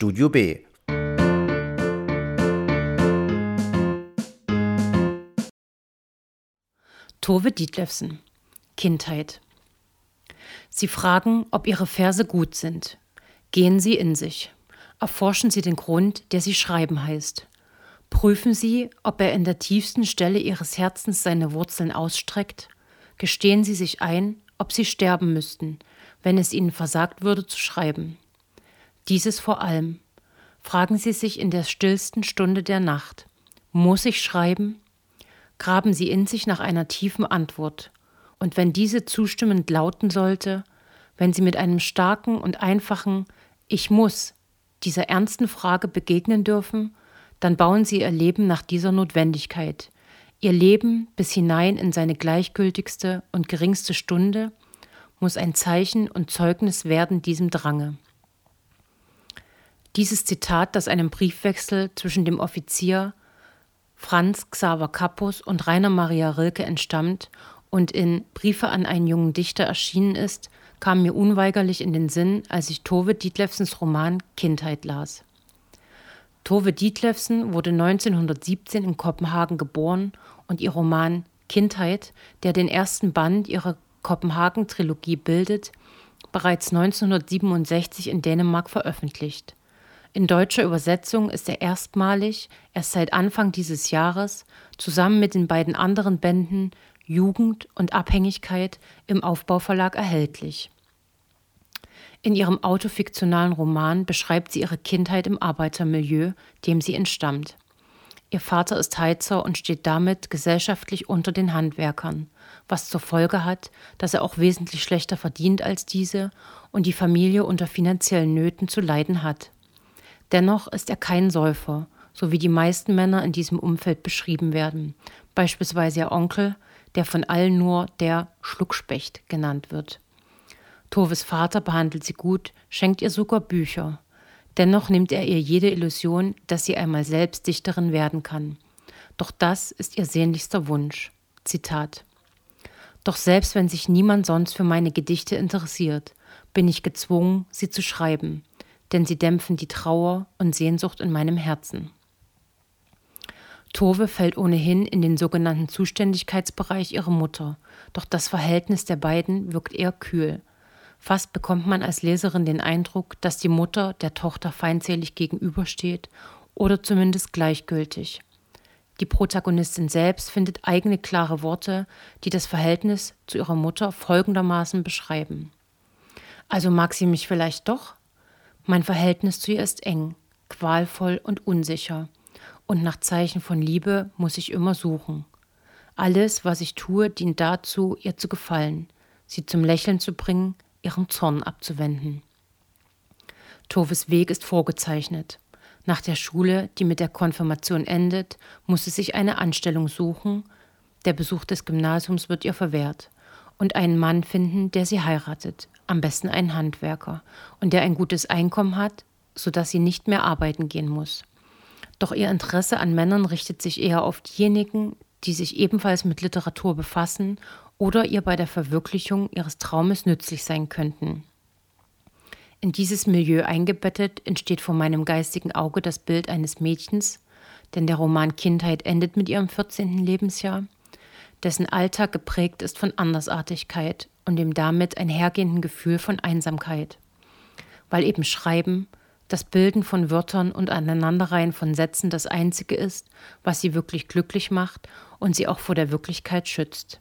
Studio B. Tove Dietlefsen Kindheit Sie fragen, ob Ihre Verse gut sind. Gehen Sie in sich. Erforschen Sie den Grund, der Sie schreiben heißt. Prüfen Sie, ob er in der tiefsten Stelle Ihres Herzens seine Wurzeln ausstreckt. Gestehen Sie sich ein, ob Sie sterben müssten, wenn es Ihnen versagt würde zu schreiben. Dieses vor allem. Fragen Sie sich in der stillsten Stunde der Nacht. Muss ich schreiben? graben sie in sich nach einer tiefen Antwort. Und wenn diese zustimmend lauten sollte, wenn sie mit einem starken und einfachen Ich muss dieser ernsten Frage begegnen dürfen, dann bauen sie ihr Leben nach dieser Notwendigkeit, ihr Leben bis hinein in seine gleichgültigste und geringste Stunde muss ein Zeichen und Zeugnis werden diesem Drange. Dieses Zitat, das einem Briefwechsel zwischen dem Offizier Franz Xaver Kappus und Rainer Maria Rilke entstammt und in Briefe an einen jungen Dichter erschienen ist, kam mir unweigerlich in den Sinn, als ich Tove Dietlefsens Roman Kindheit las. Tove Dietlefsen wurde 1917 in Kopenhagen geboren und ihr Roman Kindheit, der den ersten Band ihrer Kopenhagen-Trilogie bildet, bereits 1967 in Dänemark veröffentlicht. In deutscher Übersetzung ist er erstmalig, erst seit Anfang dieses Jahres, zusammen mit den beiden anderen Bänden Jugend und Abhängigkeit im Aufbauverlag erhältlich. In ihrem autofiktionalen Roman beschreibt sie ihre Kindheit im Arbeitermilieu, dem sie entstammt. Ihr Vater ist Heizer und steht damit gesellschaftlich unter den Handwerkern, was zur Folge hat, dass er auch wesentlich schlechter verdient als diese und die Familie unter finanziellen Nöten zu leiden hat. Dennoch ist er kein Säufer, so wie die meisten Männer in diesem Umfeld beschrieben werden, beispielsweise ihr Onkel, der von allen nur der Schluckspecht genannt wird. Toves Vater behandelt sie gut, schenkt ihr sogar Bücher. Dennoch nimmt er ihr jede Illusion, dass sie einmal selbst Dichterin werden kann. Doch das ist ihr sehnlichster Wunsch. Zitat. Doch selbst wenn sich niemand sonst für meine Gedichte interessiert, bin ich gezwungen, sie zu schreiben denn sie dämpfen die Trauer und Sehnsucht in meinem Herzen. Tove fällt ohnehin in den sogenannten Zuständigkeitsbereich ihrer Mutter, doch das Verhältnis der beiden wirkt eher kühl. Fast bekommt man als Leserin den Eindruck, dass die Mutter der Tochter feindselig gegenübersteht oder zumindest gleichgültig. Die Protagonistin selbst findet eigene klare Worte, die das Verhältnis zu ihrer Mutter folgendermaßen beschreiben. Also mag sie mich vielleicht doch, mein Verhältnis zu ihr ist eng, qualvoll und unsicher, und nach Zeichen von Liebe muss ich immer suchen. Alles, was ich tue, dient dazu, ihr zu gefallen, sie zum Lächeln zu bringen, ihren Zorn abzuwenden. Toves Weg ist vorgezeichnet. Nach der Schule, die mit der Konfirmation endet, muss sie sich eine Anstellung suchen. Der Besuch des Gymnasiums wird ihr verwehrt. Und einen Mann finden, der sie heiratet, am besten einen Handwerker, und der ein gutes Einkommen hat, sodass sie nicht mehr arbeiten gehen muss. Doch ihr Interesse an Männern richtet sich eher auf diejenigen, die sich ebenfalls mit Literatur befassen oder ihr bei der Verwirklichung ihres Traumes nützlich sein könnten. In dieses Milieu eingebettet entsteht vor meinem geistigen Auge das Bild eines Mädchens, denn der Roman Kindheit endet mit ihrem 14. Lebensjahr, dessen Alltag geprägt ist von Andersartigkeit und dem damit einhergehenden Gefühl von Einsamkeit. Weil eben Schreiben, das Bilden von Wörtern und Aneinanderreihen von Sätzen das Einzige ist, was sie wirklich glücklich macht und sie auch vor der Wirklichkeit schützt.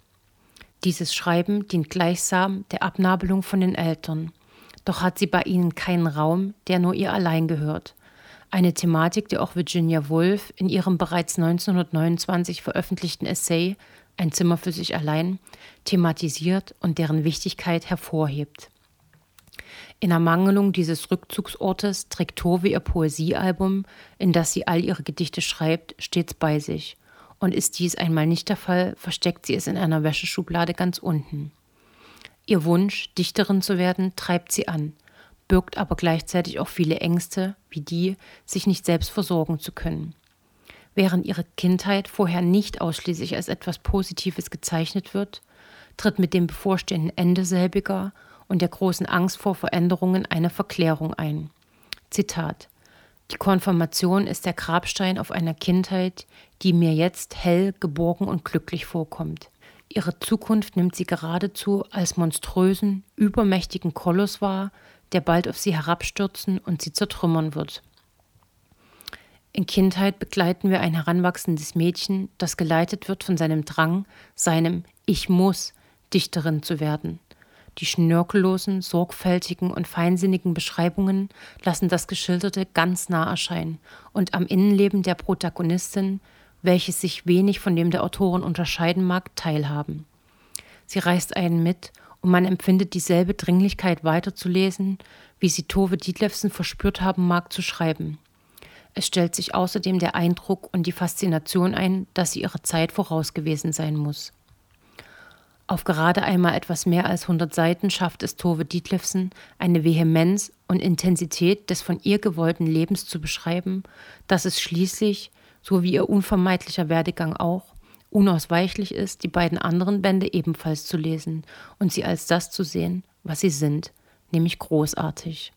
Dieses Schreiben dient gleichsam der Abnabelung von den Eltern, doch hat sie bei ihnen keinen Raum, der nur ihr allein gehört. Eine Thematik, die auch Virginia Woolf in ihrem bereits 1929 veröffentlichten Essay ein Zimmer für sich allein, thematisiert und deren Wichtigkeit hervorhebt. In Ermangelung dieses Rückzugsortes trägt Tove ihr Poesiealbum, in das sie all ihre Gedichte schreibt, stets bei sich. Und ist dies einmal nicht der Fall, versteckt sie es in einer Wäscheschublade ganz unten. Ihr Wunsch, Dichterin zu werden, treibt sie an, birgt aber gleichzeitig auch viele Ängste, wie die, sich nicht selbst versorgen zu können. Während ihre Kindheit vorher nicht ausschließlich als etwas Positives gezeichnet wird, tritt mit dem bevorstehenden Ende selbiger und der großen Angst vor Veränderungen eine Verklärung ein. Zitat Die Konfirmation ist der Grabstein auf einer Kindheit, die mir jetzt hell, geborgen und glücklich vorkommt. Ihre Zukunft nimmt sie geradezu als monströsen, übermächtigen Koloss wahr, der bald auf sie herabstürzen und sie zertrümmern wird. In Kindheit begleiten wir ein heranwachsendes Mädchen, das geleitet wird von seinem Drang, seinem Ich muss, Dichterin zu werden. Die schnörkellosen, sorgfältigen und feinsinnigen Beschreibungen lassen das Geschilderte ganz nah erscheinen und am Innenleben der Protagonistin welches sich wenig von dem der Autorin unterscheiden mag, teilhaben. Sie reißt einen mit und man empfindet dieselbe Dringlichkeit weiterzulesen, wie sie Tove Dietlefsen verspürt haben mag zu schreiben. Es stellt sich außerdem der Eindruck und die Faszination ein, dass sie ihrer Zeit voraus gewesen sein muss. Auf gerade einmal etwas mehr als 100 Seiten schafft es Tove Dietlefsen, eine Vehemenz und Intensität des von ihr gewollten Lebens zu beschreiben, dass es schließlich, so wie ihr unvermeidlicher Werdegang auch, unausweichlich ist, die beiden anderen Bände ebenfalls zu lesen und sie als das zu sehen, was sie sind, nämlich großartig.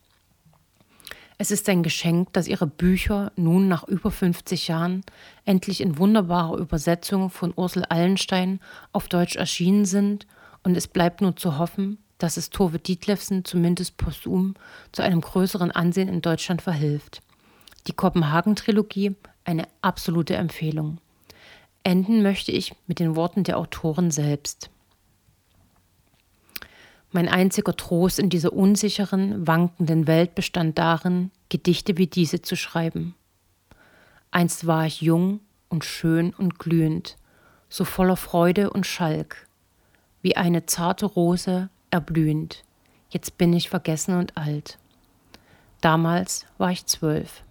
Es ist ein Geschenk, dass ihre Bücher nun nach über 50 Jahren endlich in wunderbarer Übersetzung von Ursel Allenstein auf Deutsch erschienen sind und es bleibt nur zu hoffen, dass es Tove Dietlefsen zumindest posthum zu einem größeren Ansehen in Deutschland verhilft. Die Kopenhagen-Trilogie eine absolute Empfehlung. Enden möchte ich mit den Worten der Autorin selbst. Mein einziger Trost in dieser unsicheren, wankenden Welt bestand darin, Gedichte wie diese zu schreiben. Einst war ich jung und schön und glühend, so voller Freude und Schalk, wie eine zarte Rose erblühend. Jetzt bin ich vergessen und alt. Damals war ich zwölf.